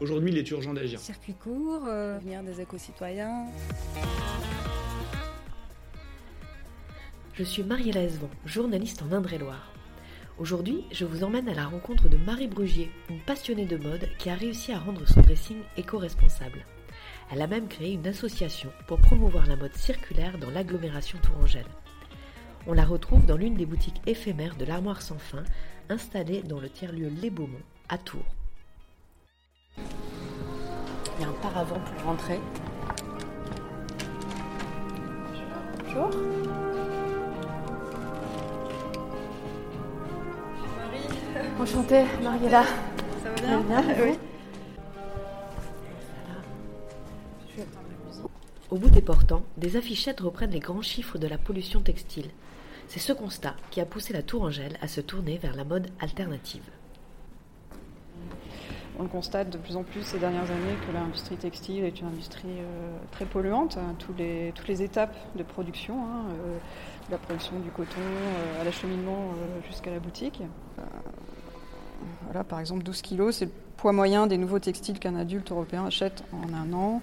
Aujourd'hui, il est urgent d'agir. Circuit court, euh, devenir des éco-citoyens. Je suis Mariella Esvon, journaliste en Indre-et-Loire. Aujourd'hui, je vous emmène à la rencontre de Marie Brugier, une passionnée de mode qui a réussi à rendre son dressing éco-responsable. Elle a même créé une association pour promouvoir la mode circulaire dans l'agglomération tourangelle. On la retrouve dans l'une des boutiques éphémères de l'Armoire sans fin, installée dans le tiers-lieu Les Beaumont, à Tours. Il y a un paravent pour rentrer. Bonjour. Enchantée, Mariella. Ça va bien, bien Oui. Au bout des portants, des affichettes reprennent les grands chiffres de la pollution textile. C'est ce constat qui a poussé la Tourangelle à se tourner vers la mode alternative. On constate de plus en plus ces dernières années que l'industrie textile est une industrie euh, très polluante, hein, toutes les étapes de production, hein, euh, de la production du coton euh, à l'acheminement jusqu'à la boutique. Voilà, par exemple, 12 kilos, c'est le poids moyen des nouveaux textiles qu'un adulte européen achète en un an.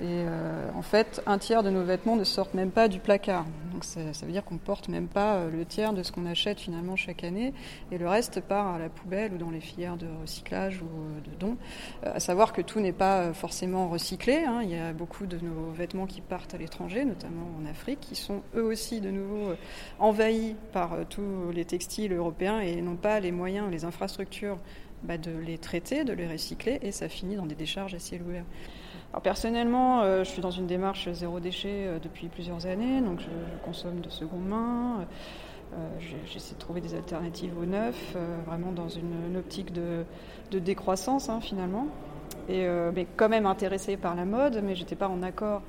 Et euh, en fait, un tiers de nos vêtements ne sortent même pas du placard. Donc ça, veut dire qu'on porte même pas euh, le tiers de ce qu'on achète finalement chaque année, et le reste part à la poubelle ou dans les filières de recyclage ou euh, de dons. Euh, à savoir que tout n'est pas euh, forcément recyclé. hein. Il y a beaucoup de nos vêtements qui partent à l'étranger, notamment en Afrique, qui sont eux aussi de nouveau envahis par tous les textiles européens et n'ont pas les moyens, les infrastructures bah, de les traiter, de les recycler, et ça finit dans des décharges à ciel ouvert. Alors personnellement, euh, je suis dans une démarche zéro déchet euh, depuis plusieurs années, donc je, consomme de seconde main. Euh, J'essaie de trouver des alternatives au neuf, euh, vraiment dans une, optique de, décroissance hein, finalement. Et, mais quand même intéressée par la mode, mais j'étais pas en accord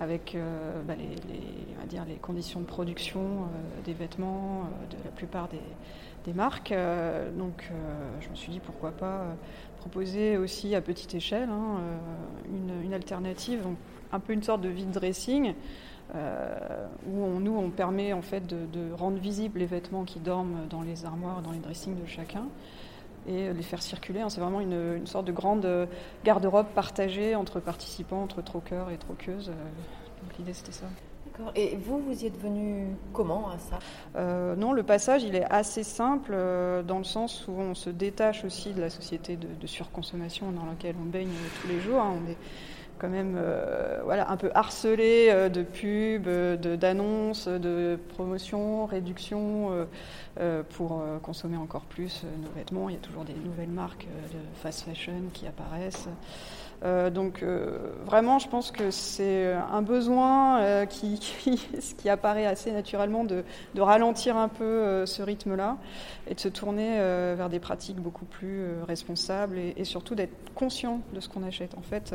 avec euh, bah, les, conditions de production euh, des vêtements euh, de la plupart des, marques. Donc je me suis dit pourquoi pas proposer aussi à petite échelle hein, une, alternative, un peu une sorte de vide dressing. où on, nous on permet en fait de, de rendre visibles les vêtements qui dorment dans les armoires, dans les dressings de chacun et les faire circuler. hein. C'est vraiment une, une sorte de grande euh, garde-robe partagée entre participants, entre troqueurs et troqueuses. euh. Donc l'idée c'était ça. D'accord. Et vous, vous y êtes venu comment à ça? Euh, non, le passage, il est assez simple euh, dans le sens où on se détache aussi de la société de, de surconsommation dans laquelle on baigne tous les jours. hein. On est quand même euh, voilà, un peu harcelé euh, de pubs, euh, d'annonces, de promotions, réductions pour consommer encore plus nos vêtements. Il y a toujours des nouvelles marques de fast fashion qui apparaissent. Donc vraiment, je pense que c'est un besoin qui, apparaît assez naturellement de, ralentir un peu ce rythme-là et de se tourner vers des pratiques beaucoup plus responsables et, et surtout d'être conscient de ce qu'on achète. En fait,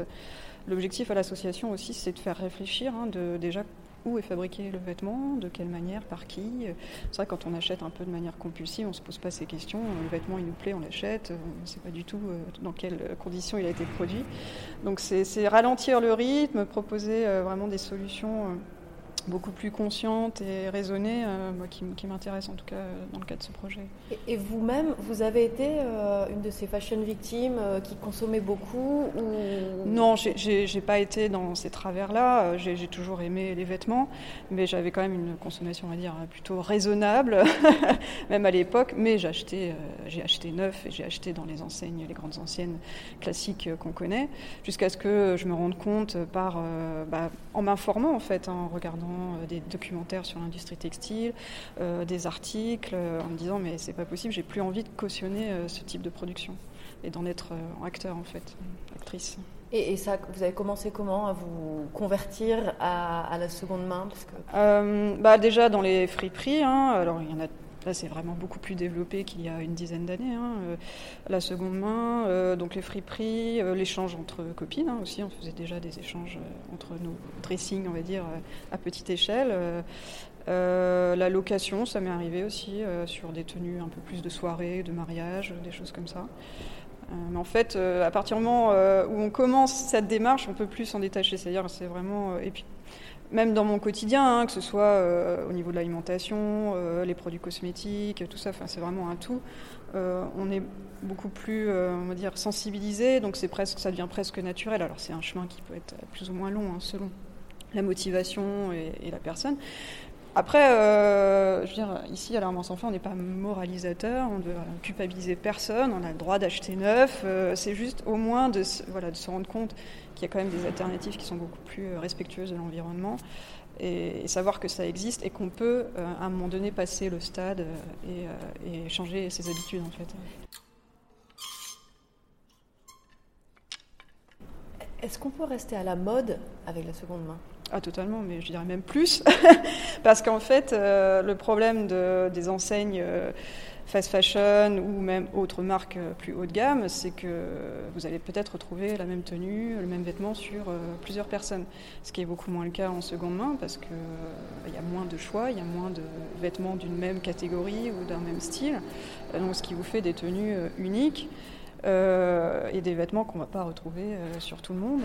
l'objectif à l'association aussi, c'est de faire réfléchir hein, de, déjà où est fabriqué le vêtement, de quelle manière, par qui. C'est vrai quand on achète un peu de manière compulsive, on ne se pose pas ces questions. Le vêtement, il nous plaît, on l'achète. On ne sait pas du tout euh, dans quelles conditions il a été produit. Donc c'est ralentir le rythme, proposer euh, vraiment des solutions euh, beaucoup plus conscientes et raisonnées, euh, moi, qui, m- qui m'intéressent en tout cas euh, dans le cadre de ce projet. Et, et vous-même, vous avez été euh, une de ces fashion victimes euh, qui consommait beaucoup ou... Non, j'ai- pas été dans ces travers-là. J'ai toujours aimé les vêtements, mais j'avais quand même une consommation, on va dire, plutôt raisonnable, même à l'époque. Mais j'ai acheté, j'ai acheté neuf et j'ai acheté dans les enseignes, les grandes anciennes classiques qu'on connaît, jusqu'à ce que je me rende compte par, bah, en m'informant en fait, hein, en regardant euh, des documentaires sur l'industrie textile, euh, des articles, euh, en me disant mais c'est pas possible, j'ai plus envie de cautionner ce type de production et d'en être acteur en fait, actrice. Et, et ça, vous avez commencé comment à vous convertir à, à la seconde main? Parce que... Euh, bah déjà dans les friperies, hein, alors il y en a Là, c'est vraiment beaucoup plus développé qu'il y a une dizaine d'années. Hein. La seconde main, donc les friperies, l'échange entre copines hein, aussi. On faisait déjà des échanges entre nos dressings, on va dire, à petite échelle. la location, ça m'est arrivé aussi sur des tenues un peu plus de soirée, de mariage, des choses comme ça. mais en fait, à partir du moment où on commence cette démarche, on peut plus s'en détacher. C'est-à-dire, c'est vraiment. Même dans mon quotidien, hein, que ce soit euh, au niveau de l'alimentation, euh, les produits cosmétiques, tout ça, c'est vraiment un tout. Euh, on est beaucoup plus, on va dire, sensibilisé, donc c'est presque, ça devient presque naturel. Alors c'est un chemin qui peut être plus ou moins long, hein, selon la motivation et, la personne. Après, je veux dire, ici à l'Armance Enfant, on n'est pas moralisateur, on ne veut culpabiliser personne, on a le droit d'acheter neuf. c'est juste au moins de, se rendre compte il y a quand même des alternatives qui sont beaucoup plus euh, respectueuses de l'environnement et, savoir que ça existe et qu'on peut euh, à un moment donné passer le stade euh, et, changer ses habitudes en fait. Est-ce qu'on peut rester à la mode avec la seconde main? Ah, totalement, mais je dirais même plus. Parce qu'en fait, le problème de, des enseignes fast fashion ou même autres marques euh, plus haut de gamme, c'est que vous allez peut-être retrouver la même tenue, le même vêtement sur euh, plusieurs personnes. Ce qui est beaucoup moins le cas en seconde main parce qu'il euh, y a moins de choix, il y a moins de vêtements d'une même catégorie ou d'un même style. Donc ce qui vous fait des tenues uniques. Euh, et des vêtements qu'on ne va pas retrouver euh, sur tout le monde.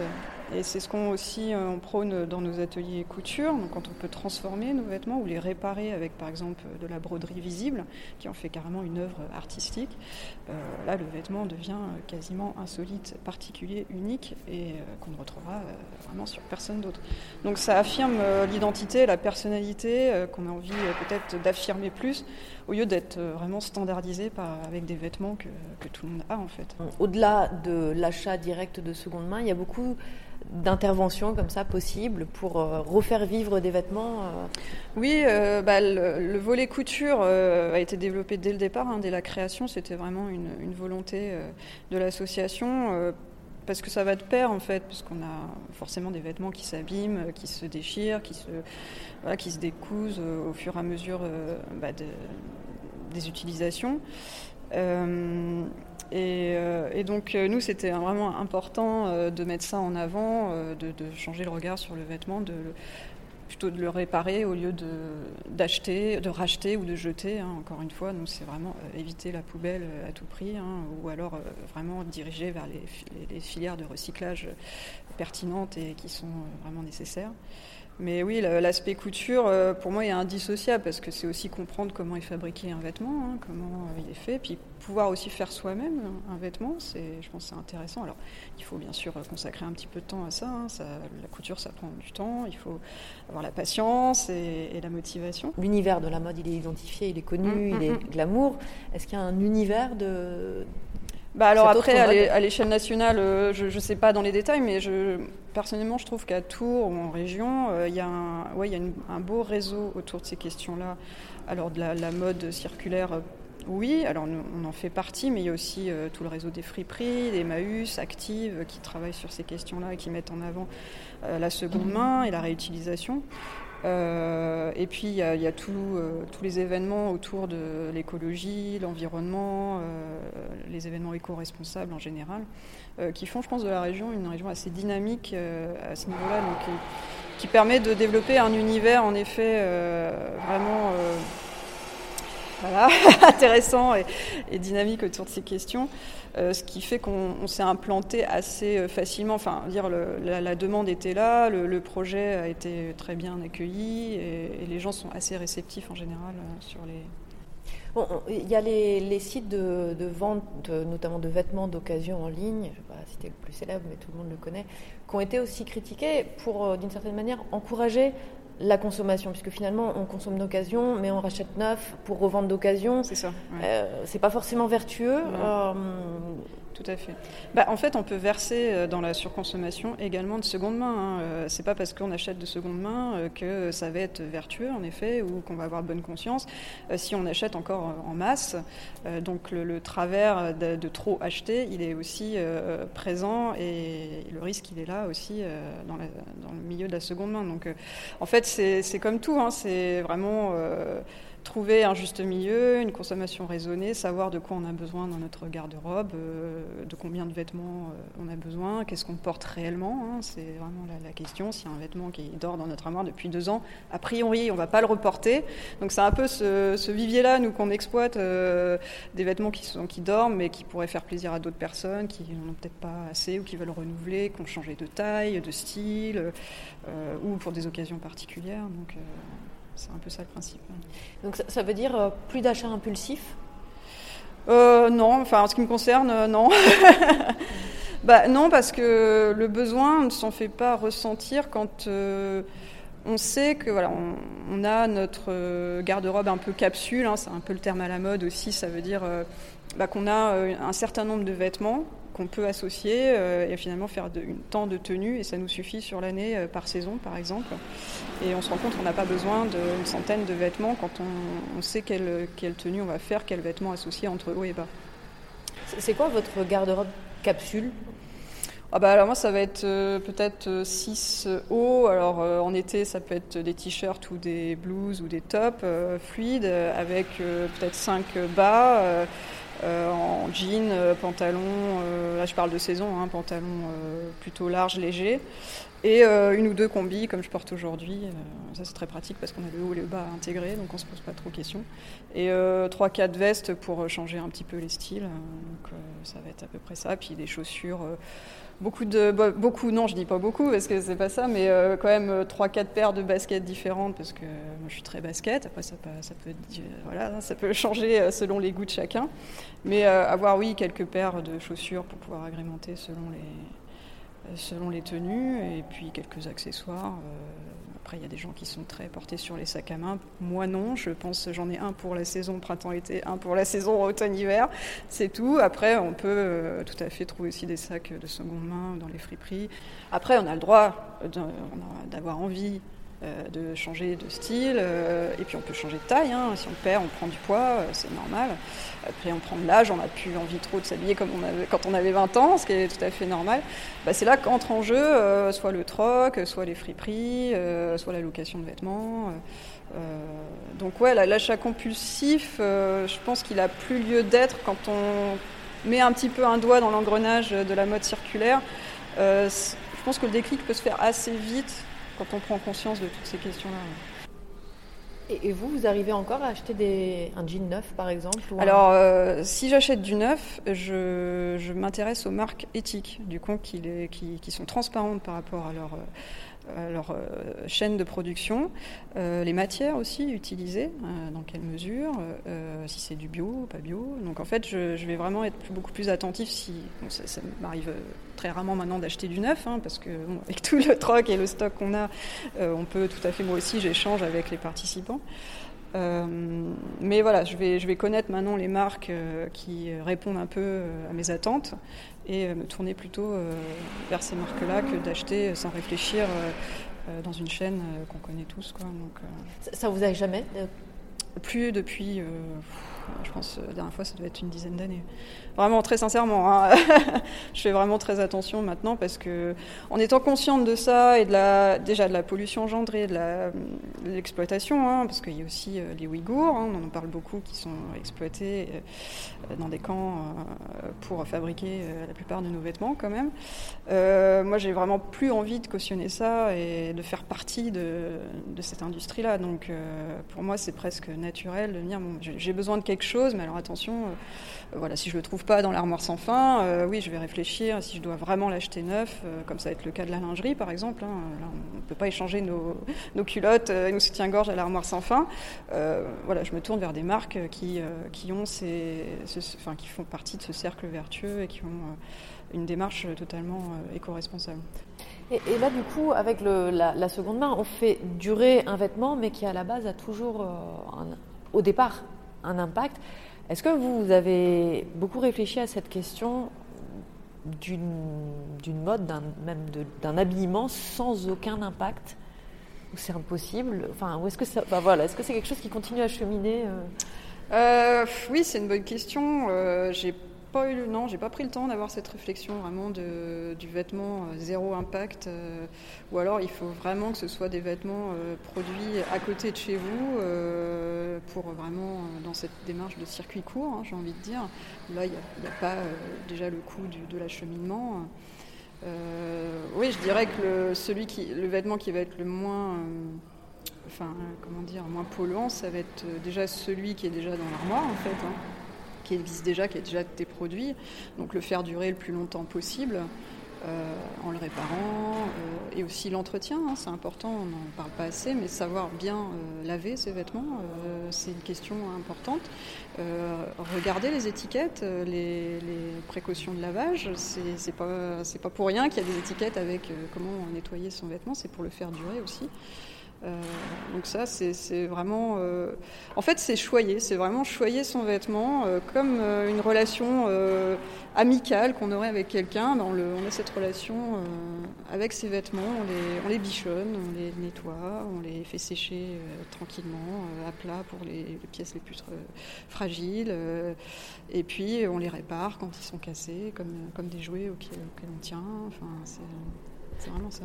Et c'est ce qu'on aussi euh, on prône dans nos ateliers couture, donc quand on peut transformer nos vêtements ou les réparer avec par exemple de la broderie visible, qui en fait carrément une œuvre artistique. là, le vêtement devient quasiment insolite, particulier, unique et qu'on ne retrouvera vraiment sur personne d'autre. Donc ça affirme l'identité, la personnalité qu'on a envie peut-être d'affirmer plus au lieu d'être vraiment standardisé avec des vêtements que tout le monde a en fait. Au-delà de l'achat direct de seconde main, il y a beaucoup d'interventions comme ça possibles pour euh, refaire vivre des vêtements euh. Oui, euh, bah, le, volet couture a été développé dès le départ, hein, dès la création. C'était vraiment une, volonté de l'association. parce que ça va de pair en fait, puisqu'on a forcément des vêtements qui s'abîment, qui se déchirent, qui se, qui se décousent au fur et à mesure bah, des utilisations. Euh, et, donc euh, nous, c'était vraiment important euh, de mettre ça en avant, de, changer le regard sur le vêtement, plutôt de le réparer au lieu d'acheter, de, racheter ou de jeter. Hein, encore une fois, nous, c'est vraiment éviter la poubelle à tout prix, hein, ou alors vraiment diriger vers les, filières de recyclage pertinentes et qui sont vraiment nécessaires. Mais oui, l'aspect couture, pour moi, est indissociable parce que c'est aussi comprendre comment est fabriqué un vêtement, hein, comment il est fait, puis pouvoir aussi faire soi-même un vêtement, c'est, je pense c'est intéressant. Alors, il faut bien sûr consacrer un petit peu de temps à ça, hein. ça la couture, ça prend du temps, il faut avoir la patience et, la motivation. L'univers de la mode, il est identifié, il est connu, mm, il mm, est mm. glamour. Est-ce qu'il y a un univers de... Bah alors après, à l'échelle nationale, euh, je ne sais pas dans les détails, mais je, personnellement, je trouve qu'à Tours ou en région, euh, il y a, un, ouais, il y a un beau réseau autour de ces questions-là. Alors de la, la mode circulaire oui, alors on en fait partie, mais il y a aussi euh, tout le réseau des friperies, des Maus, Active, qui travaillent sur ces questions-là et qui mettent en avant euh, la seconde main et la réutilisation. Euh, et puis il y a, tous les événements autour de l'écologie, l'environnement, les événements éco-responsables en général, qui font, je pense, de la région une région assez dynamique à ce niveau-là, donc qui permet de développer un univers en effet vraiment voilà, intéressant et, dynamique autour de ces questions, euh, ce qui fait qu'on s'est implanté assez euh, facilement. Enfin, dire la, demande était là, le, projet a été très bien accueilli et, les gens sont assez réceptifs en général euh, sur les. Il y a les, sites de, vente, notamment de vêtements d'occasion en ligne, je ne vais pas citer le plus célèbre, mais tout le monde le connaît, qui ont été aussi critiqués pour, d'une certaine manière, encourager la consommation, puisque finalement on consomme d'occasion, mais on rachète neuf pour revendre d'occasion. C'est ça. Euh, c'est pas forcément vertueux. Euh, tout à fait. Bah, en fait, on peut verser euh, dans la surconsommation également de seconde main. Hein. Euh, c'est pas parce qu'on achète de seconde main euh, que ça va être vertueux, en effet, ou qu'on va avoir bonne conscience. Si on achète encore en masse, donc le, travers de, trop acheter, il est aussi présent et le risque, il est là aussi dans, le milieu de la seconde main. Donc, en fait, c'est comme tout. Hein. C'est vraiment trouver un juste milieu, une consommation raisonnée, savoir de quoi on a besoin dans notre garde-robe, euh, de combien de vêtements euh, on a besoin, qu'est-ce qu'on porte réellement. Hein, c'est vraiment la, question. S'il y a un vêtement qui dort dans notre armoire depuis deux ans, a priori, on ne va pas le reporter. Donc c'est un peu ce, vivier-là, nous, qu'on exploite, euh, des vêtements qui, sont, qui dorment, mais qui pourraient faire plaisir à d'autres personnes, qui n'en ont peut-être pas assez ou qui veulent renouveler, qui ont changé de taille, de style, ou pour des occasions particulières. Donc, c'est un peu ça le principe. Donc ça, veut dire euh, plus d'achats impulsifs euh, Non, enfin en ce qui me concerne, euh, non. bah, non, parce que le besoin ne s'en fait pas ressentir quand on sait que voilà, on, a notre garde-robe un peu capsule, hein, c'est un peu le terme à la mode aussi, ça veut dire bah, qu'on a un certain nombre de vêtements qu'on peut associer euh, et finalement faire de, une temps de tenue et ça nous suffit sur l'année euh, par saison par exemple. Et on se rend compte qu'on n'a pas besoin d'une centaine de vêtements quand on, sait quelle, quelle, tenue on va faire, quels vêtements associés entre haut et bas. C'est quoi votre garde-robe capsule? Ah bah alors moi ça va être euh, peut-être 6 hauts, alors en été ça peut être des t-shirts ou des blouses ou des tops fluides avec peut-être 5 bas, euh, en jean, euh, pantalon, euh, là je parle de saison, hein, pantalon plutôt large, léger, et une ou deux combis comme je porte aujourd'hui. ça c'est très pratique parce qu'on a le haut et le bas intégrés, donc on se pose pas trop de questions. Et trois, quatre vestes pour changer un petit peu les styles. donc ça va être à peu près ça. Puis des chaussures beaucoup de beaucoup non je dis pas beaucoup parce que c'est pas ça mais euh, quand même euh, trois quatre paires de baskets différentes parce que moi je suis très basket. Après ça peut ça peut voilà ça peut changer euh, selon les goûts de chacun. Mais avoir oui quelques paires de chaussures pour pouvoir agrémenter selon les selon les tenues et puis quelques accessoires après, il y a des gens qui sont très portés sur les sacs à main. Moi, non. Je pense j'en ai un pour la saison printemps-été, un pour la saison automne-hiver. C'est tout. Après, on peut euh, tout à fait trouver aussi des sacs de seconde main dans les friperies. Après, on a le droit d'avoir envie euh, de changer de style, euh, et puis on peut changer de taille, hein. si on perd, on prend du poids, euh, c'est normal. Après on prend de l'âge, on n'a plus envie trop de s'habiller comme quand on avait 20 ans, ce qui est tout à fait normal. Bah, c'est là qu'entre en jeu soit le troc, soit les friperies, soit la location de vêtements. donc ouais, l'achat compulsif, je pense qu'il a plus lieu d'être quand on met un petit peu un doigt dans l'engrenage de la mode circulaire. je pense que le déclic peut se faire assez vite quand on prend conscience de toutes ces questions-là. Et, vous, vous arrivez encore à acheter des, un jean neuf, par exemple Alors, euh, si j'achète du neuf, je, m'intéresse aux marques éthiques, du coup, qui, qui, sont transparentes par rapport à leur, euh, leur euh, chaîne de production, euh, les matières aussi utilisées, euh, dans quelle mesure, si c'est du bio ou pas bio. Donc en fait, je, vais vraiment être beaucoup plus attentif si ça, m'arrive très rarement maintenant d'acheter du neuf, hein, parce que avec tout le troc et le stock qu'on a, on peut tout à fait, moi aussi, j'échange avec les participants. mais voilà, je vais connaître maintenant les marques qui répondent un peu à mes attentes et euh, me tourner plutôt euh, vers ces marques-là que d'acheter sans réfléchir euh, dans une chaîne qu'on connaît tous. Quoi. Donc, ça, vous a jamais Plus depuis, je pense, la dernière fois, ça devait être une dizaine d'années. Vraiment, très sincèrement. Hein. je fais vraiment très attention maintenant parce que, en étant consciente de ça et de la, déjà de la pollution engendrée, de l'exploitation, hein, parce qu'il y a aussi euh, les Ouïghours, hein, on en parle beaucoup, qui sont exploités euh, dans des camps euh, pour fabriquer la plupart de nos vêtements, quand même. moi, j'ai vraiment plus envie de cautionner ça et de faire partie de, cette industrie-là. Donc, pour moi, c'est presque naturel de bon, j'ai besoin de quelque chose, mais alors attention, voilà, si je le trouve pas dans l'armoire sans fin, euh, oui, je vais réfléchir si je dois vraiment l'acheter neuf, euh, comme ça va être le cas de la lingerie par exemple. Hein. on ne peut pas échanger nos, culottes et nos soutiens-gorge à l'armoire sans fin. Euh, voilà, je me tourne vers des marques qui, qui, ont ces, enfin, qui font partie de ce cercle vertueux et qui ont une démarche totalement éco-responsable. Et, là, du coup, avec la, seconde main, on fait durer un vêtement, mais qui à la base a toujours, au départ, un impact. Est-ce que vous, avez beaucoup réfléchi à cette question d'une mode, même d'un habillement sans aucun impact? Ou c'est impossible? Enfin, est-ce que voilà, est-ce que c'est quelque chose qui continue à cheminer euh? Euh, Oui, c'est une bonne question. Euh, j'ai non, j'ai pas pris le temps d'avoir cette réflexion vraiment de, du vêtement zéro impact, ou alors il faut vraiment que ce soit des vêtements produits à côté de chez vous pour vraiment dans cette démarche de circuit court, hein, j'ai envie de dire. Là, il n'y a, pas déjà le coût de l'acheminement. oui, je dirais que le, celui qui, le vêtement qui va être le moins enfin, comment dire, moins polluant, ça va être déjà celui qui est déjà dans l'armoire, en fait, hein, qui existe déjà, qui a déjà été produit. Donc le faire durer le plus longtemps possible. Euh, en le réparant euh, et aussi l'entretien, hein, c'est important, on n'en parle pas assez, mais savoir bien euh, laver ses vêtements, c'est une question importante. regarder les étiquettes, les, précautions de lavage, c'est pas, pas pour rien qu'il y a des étiquettes avec comment nettoyer son vêtement, c'est pour le faire durer aussi. Euh, donc ça, c'est vraiment... Euh, en fait, c'est choyer, c'est vraiment choyer son vêtement euh, comme une relation amicale qu'on aurait avec quelqu'un. On, a cette relation avec ses vêtements, on les, on les, bichonne, on les nettoie, on les fait sécher tranquillement, à plat pour les, pièces les plus fragiles. et puis, on les répare quand ils sont cassés, comme, comme des jouets auxquels, auxquels on tient. Enfin, c'est vraiment ça.